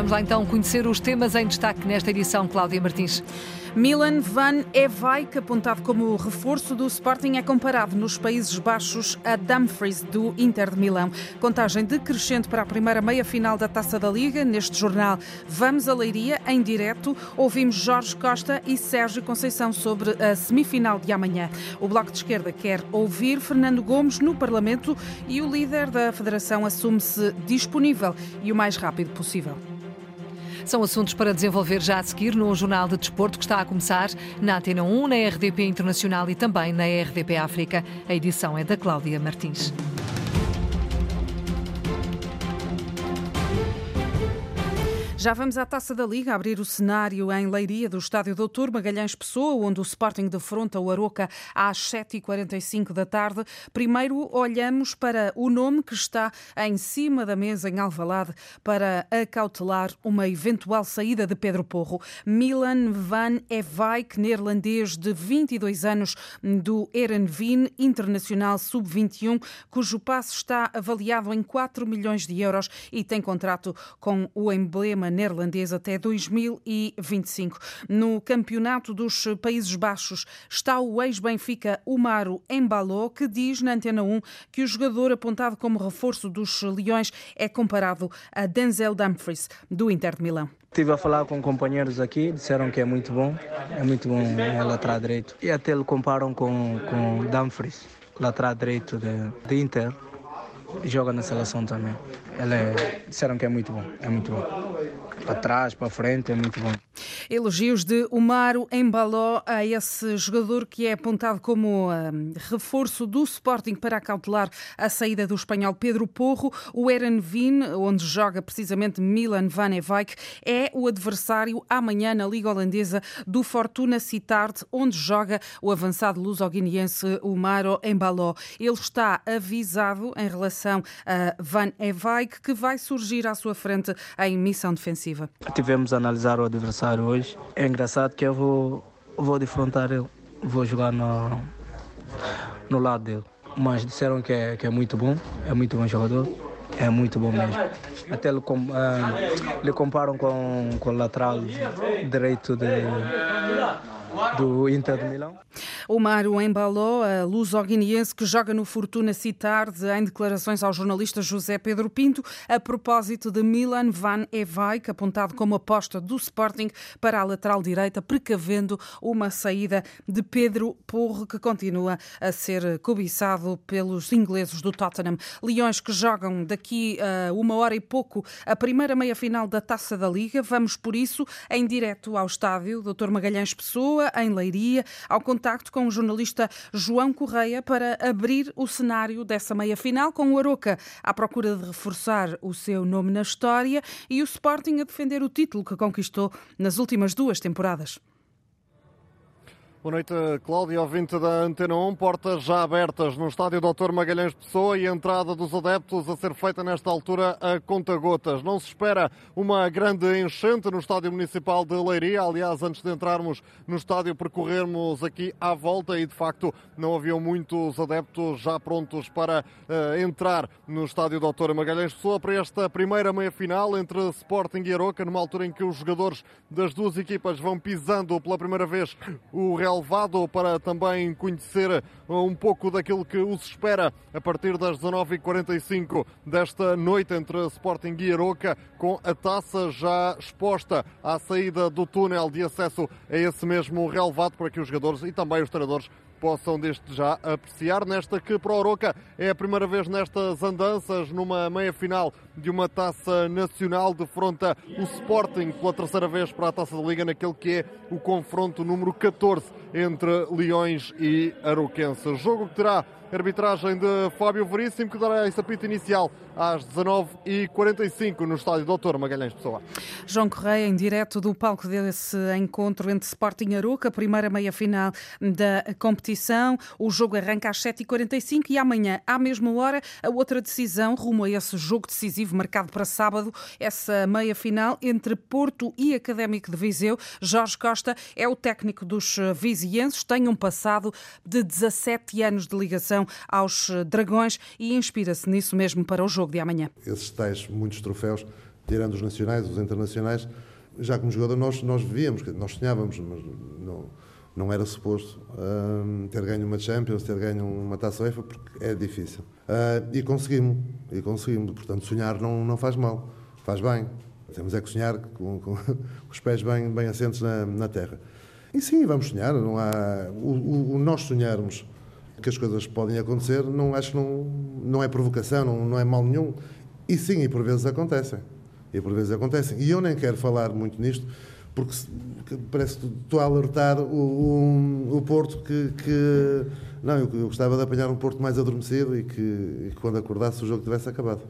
Vamos lá então conhecer os temas em destaque nesta edição, Cláudia Martins. Milan Van Eyck, apontado como reforço do Sporting, é comparado nos Países Baixos a Dumfries, do Inter de Milão. Contagem decrescente para a primeira meia-final da Taça da Liga. Neste jornal, vamos a Leiria, em direto. Ouvimos Jorge Costa e Sérgio Conceição sobre a semifinal de amanhã. O Bloco de Esquerda quer ouvir Fernando Gomes no Parlamento e o líder da Federação assume-se disponível e o mais rápido possível. São assuntos para desenvolver já a seguir no Jornal de Desporto que está a começar na Antena 1, na RDP Internacional e também na RDP África. A edição é da Cláudia Martins. Já vamos à Taça da Liga, abrir o cenário em Leiria do Estádio Doutor Magalhães Pessoa, onde o Sporting defronta o Aroca às 7h45 da tarde. Primeiro olhamos para o nome que está em cima da mesa em Alvalade para acautelar uma eventual saída de Pedro Porro. Milan van Eyck, neerlandês de 22 anos do Erenveen Internacional Sub-21, cujo passe está avaliado em 4 milhões de euros e tem contrato com o emblema neerlandesa até 2025. No Campeonato dos Países Baixos está o ex-Benfica Umaro Embaló, que diz na Antena 1 que o jogador apontado como reforço dos Leões é comparado a Denzel Dumfries, do Inter de Milão. Estive a falar com companheiros aqui, disseram que é muito bom, é muito bom é lateral direito. E até ele comparam com, com Dumfries, lateral direito de, de Inter, joga na seleção também. Ele é, disseram que é muito bom, é muito bom. Para trás, para frente, é muito bom. Elogios de Umaro Embaló a esse jogador que é apontado como um, reforço do Sporting para acautelar a saída do espanhol Pedro Porro. O Erenveen, onde joga precisamente Milan Van Eyck, é o adversário amanhã na Liga Holandesa do Fortuna Sittard, onde joga o avançado luso-guineense Umaro Embaló. Ele está avisado em relação a Van Eyck, que vai surgir à sua frente em missão defensiva. Tivemos a analisar o adversário hoje. É engraçado que eu vou, vou defrontar ele, vou jogar no, no lado dele. Mas disseram que é, que é muito bom, é muito bom jogador, é muito bom mesmo. Até ele, com, lhe comparam com, com o lateral direito de, do Inter de Milão. Embaló, a luso-guineense que joga no Fortuna Citar, em declarações ao jornalista José Pedro Pinto, a propósito de Milan Van Eyck, apontado como aposta do Sporting para a lateral direita, precavendo uma saída de Pedro Porro, que continua a ser cobiçado pelos ingleses do Tottenham. Leões que jogam daqui a uma hora e pouco a primeira meia-final da Taça da Liga. Vamos, por isso, em direto ao estádio Dr. Magalhães Pessoa, em Leiria, ao contacto com o jornalista João Correia para abrir o cenário dessa meia-final, com o Aroca à procura de reforçar o seu nome na história e o Sporting a defender o título que conquistou nas últimas duas temporadas. Boa noite, Cláudia, ouvinte da Antena 1. Portas já abertas no estádio Dr. Magalhães Pessoa e a entrada dos adeptos a ser feita nesta altura a conta-gotas. Não se espera uma grande enchente no estádio municipal de Leiria. Aliás, antes de entrarmos no estádio, percorrermos aqui à volta e, de facto, não haviam muitos adeptos já prontos para uh, entrar no estádio Dr. Magalhães Pessoa para esta primeira meia-final entre Sporting e Aroca, numa altura em que os jogadores das duas equipas vão pisando pela primeira vez o Real relevado para também conhecer um pouco daquilo que os espera a partir das 19h45 desta noite entre Sporting e Aroca, com a taça já exposta à saída do túnel de acesso a esse mesmo relevado para que os jogadores e também os treinadores possam desde já apreciar. Nesta que para Oroca é a primeira vez nestas andanças, numa meia-final de uma taça nacional, defronta o Sporting pela terceira vez para a taça da Liga, naquele que é o confronto número 14 entre Leões e Aroquenses. Jogo que terá arbitragem de Fábio Veríssimo, que dará esse apito inicial às 19h45 no estádio Doutor Magalhães Pessoa. João Correia, em direto do palco desse encontro entre Sporting e Aruca, primeira meia-final da competição. O jogo arranca às 7h45 e amanhã, à mesma hora, a outra decisão rumo a esse jogo decisivo marcado para sábado, essa meia-final entre Porto e Académico de Viseu. Jorge Costa é o técnico dos vizienses, tem um passado de 17 anos de ligação aos Dragões e inspira-se nisso mesmo para o jogo de amanhã. Esses tais muitos troféus tirando os nacionais, os internacionais, já como jogador nós, nós vivíamos, nós sonhávamos, mas não, não era suposto uh, ter ganho uma Champions, ter ganho uma Taça UEFA, porque é difícil. Uh, e conseguimos, e conseguimos. Portanto, sonhar não, não faz mal, faz bem. Temos é que sonhar com, com os pés bem, bem assentos na, na terra. E sim, vamos sonhar. Não há, o, o, o, nós sonharmos que as coisas podem acontecer, não acho que não, não é provocação, não, não é mal nenhum. E sim, e por vezes acontecem. E por vezes acontecem. E eu nem quero falar muito nisto, porque parece que estou a alertar o, o, o Porto que, que não, eu, eu, gostava de apanhar um Porto mais adormecido e que, e que, quando acordasse o jogo tivesse acabado.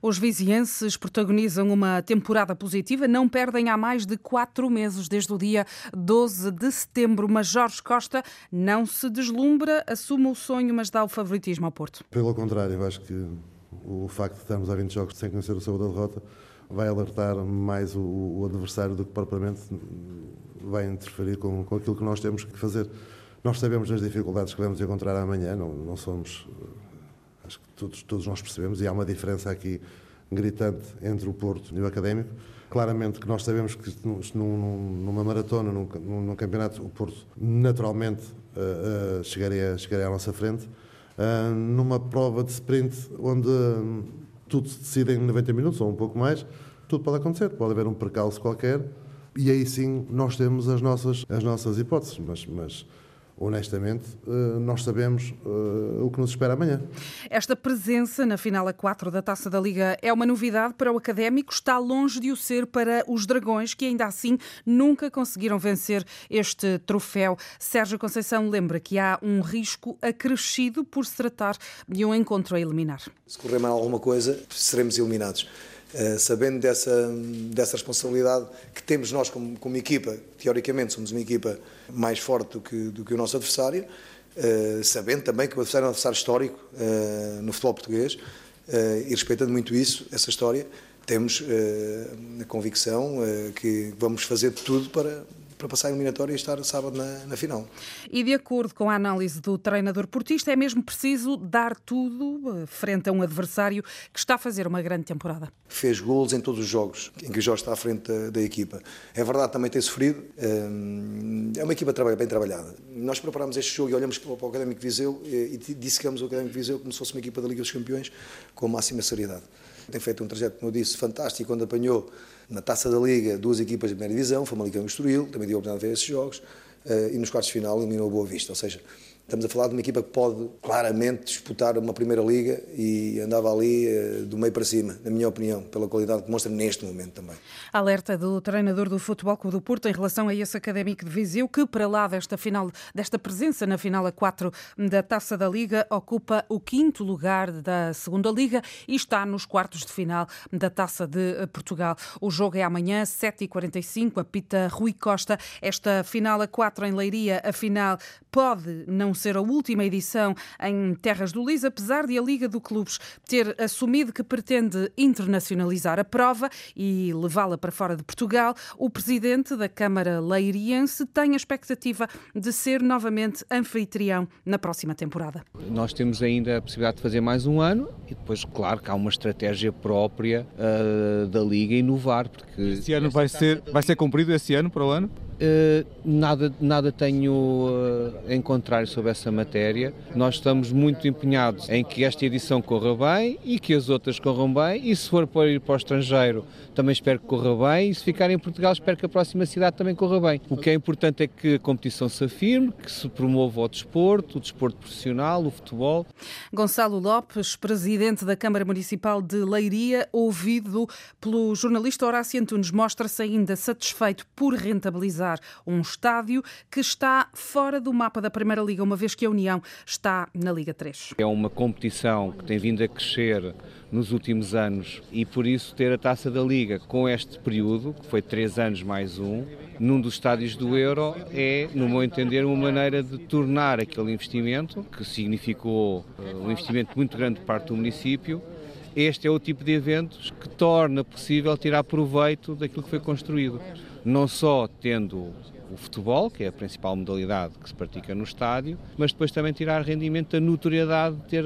Os vizienses protagonizam uma temporada positiva, não perdem há mais de quatro meses, desde o dia 12 de setembro. Mas Jorge Costa não se deslumbra, assume o sonho, mas dá o favoritismo ao Porto. Pelo contrário, eu acho que o facto de estarmos há 20 jogos sem conhecer o sabor da derrota vai alertar mais o, o adversário do que propriamente vai interferir com, com aquilo que nós temos que fazer. Nós sabemos as dificuldades que vamos encontrar amanhã, não, não somos. Acho que todos, todos nós percebemos, e há uma diferença aqui gritante entre o Porto e o Académico. Claramente que nós sabemos que num, numa maratona, num, num, campeonato, o Porto naturalmente uh, uh, chegaria, chegaria à nossa frente. Uh, numa prova de sprint onde tudo se decide em 90 minutos ou um pouco mais, tudo pode acontecer. Pode haver um percalço qualquer e aí sim nós temos as nossas, as nossas hipóteses. Mas, mas honestamente, eh, nós sabemos eh, o que nos espera amanhã. Esta presença na final a 4 da Taça da Liga é uma novidade para o Académico, está longe de o ser para os Dragões, que ainda assim nunca conseguiram vencer este troféu. Sérgio Conceição lembra que há um risco acrescido por se tratar de um encontro a eliminar. Se correr mal alguma coisa, seremos eliminados. Uh, sabendo dessa, dessa responsabilidade que temos nós como, como equipa, teoricamente somos uma equipa mais forte do que, do que o nosso adversário, uh, sabendo também que o adversário é um adversário histórico uh, no futebol português e respeitando muito isso, essa história, temos a convicção que vamos fazer tudo para, para passar a eliminatória e estar sábado na, na, final. E de acordo com a análise do treinador portista, é mesmo preciso dar tudo eh, frente a um adversário que está a fazer uma grande temporada. Fez gols em todos os jogos em que o Jorge está à frente da, da equipa. É verdade, também tem sofrido. Eh, é uma equipa bem trabalhada. Nós preparámos este jogo e olhamos para o Académico Viseu e dissecamos o Académico Viseu como se fosse uma equipa da Liga dos Campeões com a máxima seriedade. Tem feito um trajeto, como eu disse, fantástico quando apanhou na Taça da Liga duas equipas de primeira divisão, Famalicão e Estoril, também tive a oportunidade de ver esses jogos, eh, e nos quartos de final eliminou a Boa Vista, ou seja, Estamos a falar de uma equipa que pode claramente disputar uma Primeira Liga e andava ali uh, do meio para cima, na minha opinião, pela qualidade que demonstra neste momento também. Alerta do treinador do Futebol Clube do Porto em relação a esse académico de Viseu, que para lá desta final, desta presença na final a 4 da Taça da Liga, ocupa o quinto lugar da Segunda Liga e está nos quartos de final da Taça de Portugal. O jogo é amanhã, 7h45, apita Rui Costa. Esta final a 4 em Leiria, a final pode não ser a última edição em Terras do Lis, apesar de a Liga do Clubes ter assumido que pretende internacionalizar a prova e levá-la para fora de Portugal, o presidente da Câmara Leiriense tem a expectativa de ser novamente anfitrião na próxima temporada. Nós temos ainda a possibilidade de fazer mais um ano e depois, claro, que há uma estratégia própria uh, da Liga inovar. Porque esse ano vai ser, vai ser cumprido esse ano para o ano? Uh, nada, nada tenho uh, a encontrar sobre essa matéria. Nós estamos muito empenhados em que esta edição corra bem e que as outras corram bem. E se for para ir para o estrangeiro, também espero que corra bem. E se ficar em Portugal, espero que a próxima cidade também corra bem. O que é importante é que a competição se afirme, que se promova o desporto, o desporto profissional, o futebol. Gonçalo Lopes, presidente da Câmara Municipal de Leiria, ouvido pelo jornalista Horácio Antunes, mostra-se ainda satisfeito por rentabilizar um estádio que está fora do mapa da Primeira Liga, uma vez que a União está na Liga 3. É uma competição que tem vindo a crescer nos últimos anos e por isso ter a taça da Liga com este período, que foi três anos mais um, num dos estádios do Euro, é, no meu entender, uma maneira de tornar aquele investimento, que significou eh, um investimento muito grande de parte do município, este é o tipo de eventos que torna possível tirar proveito daquilo que foi construído não só tendo o futebol, que é a principal modalidade que se pratica no estádio, mas depois também tirar rendimento da notoriedade de ter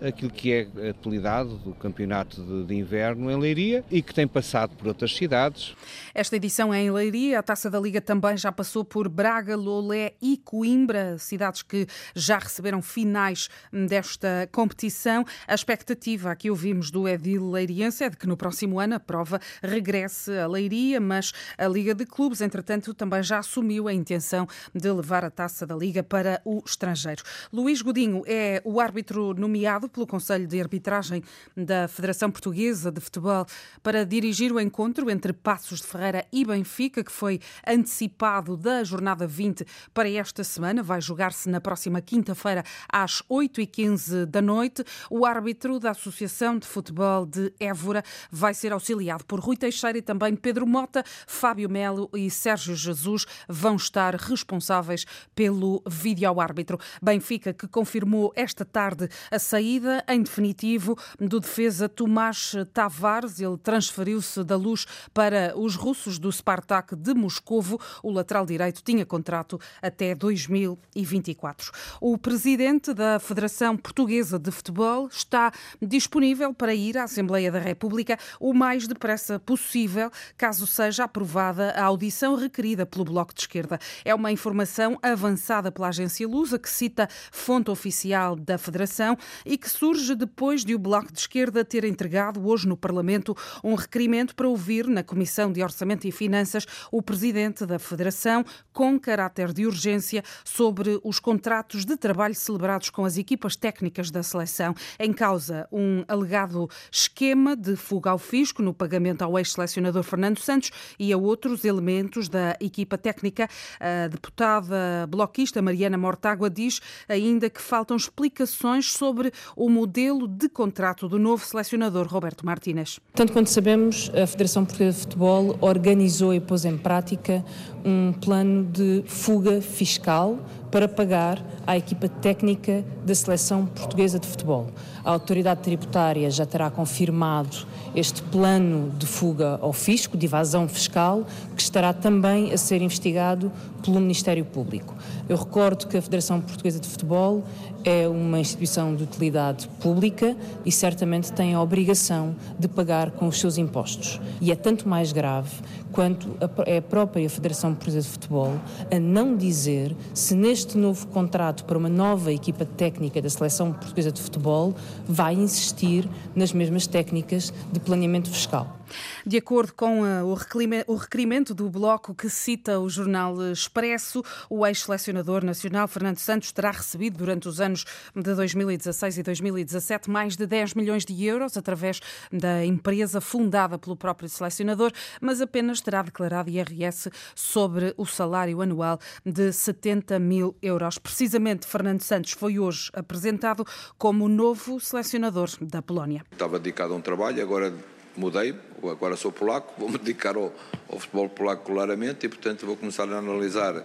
aquilo que é apelidado do Campeonato de, de Inverno em Leiria e que tem passado por outras cidades. Esta edição é em Leiria, a Taça da Liga também já passou por Braga, Lolé e Coimbra, cidades que já receberam finais desta competição. A expectativa que ouvimos do Edil Leiriense é de que no próximo ano a prova regresse a Leiria, mas a Liga de Clubes, entretanto, também já assumiu a intenção de levar a Taça da Liga para o estrangeiro. Luís Godinho é o árbitro nomeado pelo Conselho de Arbitragem da Federação Portuguesa de Futebol para dirigir o encontro entre Passos de Ferreira e Benfica, que foi antecipado da jornada 20 para esta semana. Vai jogar-se na próxima quinta-feira às 8h15 da noite. O árbitro da Associação de Futebol de Évora vai ser auxiliado por Rui Teixeira e também Pedro Mota, Fábio Melo e Sérgio Jesus vão estar responsáveis pelo vídeo-árbitro. Benfica que confirmou esta tarde a saída em definitivo do defesa Tomás Tavares. Ele transferiu-se da luz para os russos do Spartak de Moscovo. O lateral direito tinha contrato até 2024. O presidente da Federação Portuguesa de Futebol está disponível para ir à Assembleia da República o mais depressa possível, caso seja aprovada a audição requerida pelo Bloco de Esquerda. É uma informação avançada pela agência Lusa, que cita fonte oficial da Federação e que surge depois de o Bloco de Esquerda ter entregado hoje no Parlamento um requerimento para ouvir na Comissão de Orçamento e Finanças o presidente da Federação com caráter de urgência sobre os contratos de trabalho celebrados com as equipas técnicas da seleção. Em causa, um alegado esquema de fuga ao fisco no pagamento ao ex-selecionador Fernando Santos e a outros elementos da equipa técnica. A deputada bloquista Mariana Mortágua diz ainda que faltam explicações sobre o modelo de contrato do novo selecionador Roberto Martínez. Tanto quanto sabemos, a Federação Portuguesa de Futebol organizou e pôs em prática um plano de fuga fiscal para pagar à equipa técnica da Seleção Portuguesa de Futebol. A autoridade tributária já terá confirmado este plano de fuga ao fisco, de evasão fiscal, que estará também a ser investigado pelo Ministério Público. Eu recordo que a Federação Portuguesa de Futebol é uma instituição de utilidade pública e certamente tem a obrigação de pagar com os seus impostos. E é tanto mais grave quanto é a própria Federação Portuguesa de Futebol a não dizer se neste novo contrato para uma nova equipa técnica da Seleção Portuguesa de Futebol vai insistir nas mesmas técnicas de planeamento fiscal. De acordo com eh, o requerimento do bloco que cita o jornal Expresso, o ex-selecionador nacional Fernando Santos terá recebido durante os anos de 2016 e 2017 mais de 10 milhões de euros através da empresa fundada pelo próprio selecionador, mas apenas terá declarado IRS sobre o salário anual de 70 mil euros. Precisamente, Fernando Santos foi hoje apresentado como novo selecionador da Polónia. Estava dedicado a um trabalho, agora mudei, agora sou polaco, vou-me dedicar ao, ao, futebol polaco claramente e, portanto, vou começar a analisar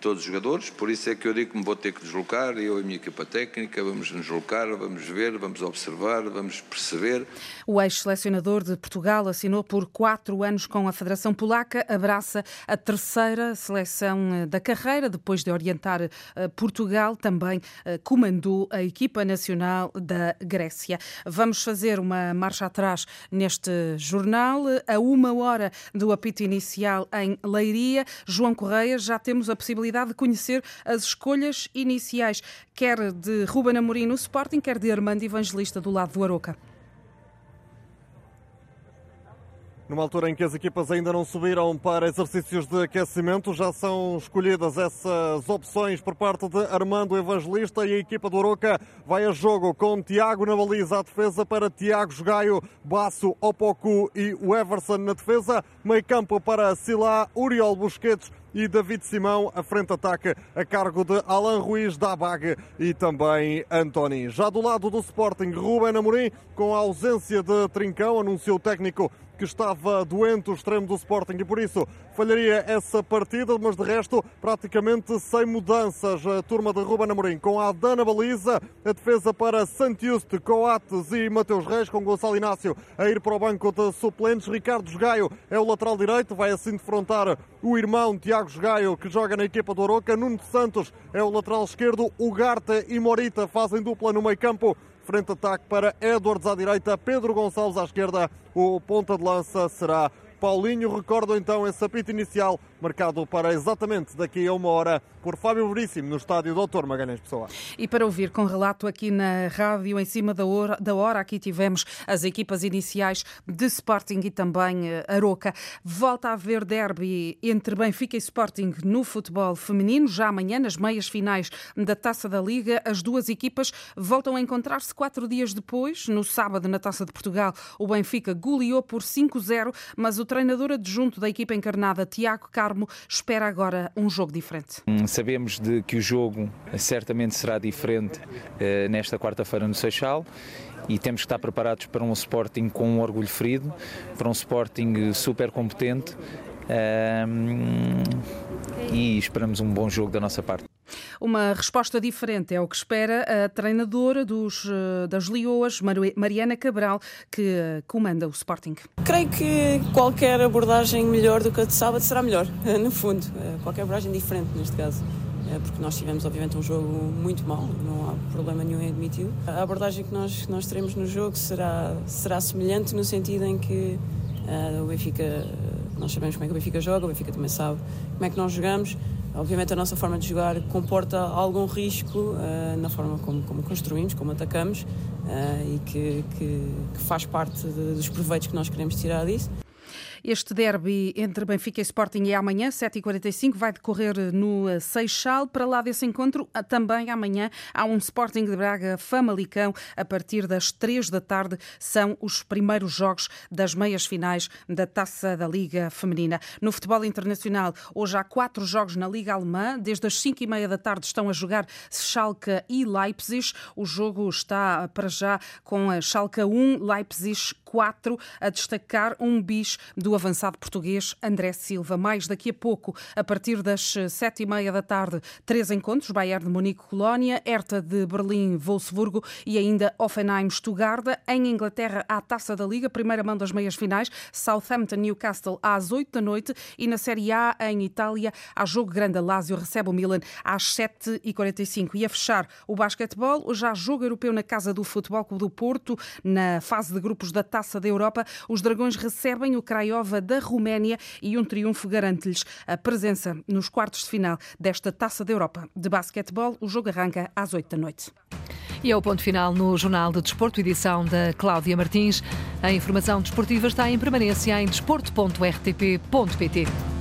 todos os jogadores, por isso é que eu digo que me vou ter que deslocar, eu e a minha equipa técnica, vamos nos deslocar, vamos ver, vamos observar, vamos perceber. O ex-selecionador de Portugal assinou por quatro anos com a Federação Polaca, abraça a terceira seleção eh, da carreira, depois de orientar eh, Portugal, também eh, comandou a equipa nacional da Grécia. Vamos fazer uma marcha atrás neste jornal. A uma hora do apito inicial em Leiria, João Correia, já temos a possibilidade possibilidade de conhecer as escolhas iniciais, quer de Ruben Amorim no Sporting, quer de Armando Evangelista do lado do Aroca. Numa altura em que as equipas ainda não subiram para exercícios de aquecimento, já são escolhidas essas opções por parte de Armando Evangelista e a equipa do Oroca vai a jogo com Tiago na baliza, a defesa para Tiago Jogaio, Basso, Opoku e o Everson na defesa, meio campo para Silá, Uriol Busquets e David Simão, a frente ataque a cargo de Alan Ruiz da Bag e também Antoni. Já do lado do Sporting, Ruben Amorim, com a ausência de Trincão, anunciou o técnico que estava doente o extremo do Sporting e por isso falharia essa partida, mas de resto praticamente sem mudanças. A turma de Ruben Amorim com a Dana Baliza, a defesa para Santiuste, Coates e Mateus Reis, com Gonçalo Inácio a ir para o banco de suplentes. Ricardo Gaio é o lateral direito, vai assim defrontar o irmão Tiago Gaio, que joga na equipa do Oroca. Nuno Santos é o lateral esquerdo, Ugarte e Morita fazem dupla no meio campo frente-ataque para Edwards à direita, Pedro Gonçalves à esquerda. O ponta de lança será Paulinho. Recordo então esse apito inicial marcado para exatamente daqui a uma hora por Fábio Veríssimo no estádio Doutor Magalhães Pessoa. E para ouvir com relato aqui na rádio, em cima da hora, da hora aqui tivemos as equipas iniciais de Sporting e também eh, Aroca. Volta a haver derby entre Benfica e Sporting no futebol feminino. Já amanhã, nas meias finais da Taça da Liga, as duas equipas voltam a encontrar-se quatro dias depois. No sábado, na Taça de Portugal, o Benfica goleou por 5-0, mas o treinador adjunto da equipa encarnada, Tiago Carmo, espera agora um jogo diferente. Hum, sabemos de que o jogo certamente será diferente uh, nesta quarta-feira no Seixal e temos que estar preparados para um Sporting com um orgulho ferido, para um Sporting super competente uh, e esperamos um bom jogo da nossa parte. Uma resposta diferente é o que espera a treinadora dos, eh, das Lioas, Mariana Cabral, que comanda o Sporting. Creio que qualquer abordagem melhor do que a de sábado será melhor, no fundo. Eh, qualquer abordagem diferente, neste caso eh, porque nós tivemos obviamente um jogo muito mau, não há problema nenhum em admitir. A abordagem que nós, nós teremos no jogo será, será semelhante no sentido em que uh, o Benfica, nós sabemos como é que o Benfica joga, o Benfica também sabe como é que nós jogamos. Obviamente a nossa forma de jogar comporta algum risco uh, na forma como, como, construímos, como atacamos uh, e que, que, que, faz parte de, dos proveitos que nós queremos tirar disso. Este derby entre Benfica e Sporting é amanhã, 7h45, vai decorrer no Seixal. Para lá desse encontro, também amanhã há um Sporting de Braga Famalicão. A partir das 3 da tarde são os primeiros jogos das meias finais da Taça da Liga Feminina. No futebol internacional, hoje há quatro jogos na Liga Alemã. Desde as 5 e meia da tarde estão a jogar Schalke e Leipzig. O jogo está para já com a Schalke 1, Leipzig 4, a destacar um bis do avançado português André Silva. Mais daqui a pouco, a partir das sete e meia da tarde, três encontros: Bayern de Munique, Colónia, Hertha de Berlim, Wolfsburgo e ainda Offenheim, Stuttgart. Em Inglaterra, há a Taça da Liga, primeira mão das meias finais, Southampton, Newcastle às oito da noite e na Série A, em Itália, há jogo grande. A Lazio recebe o Milan às sete e quarenta e cinco. E a fechar o basquetebol, já jogo europeu na Casa do Futebol Clube do Porto, na fase de grupos da Taça da Europa. Os Dragões recebem o Da Roménia e um triunfo garante-lhes a presença nos quartos de final desta Taça da Europa de basquetebol. O jogo arranca às 8 da noite. E é o ponto final no Jornal de Desporto, edição da Cláudia Martins. A informação desportiva está em permanência em desporto.rtp.pt.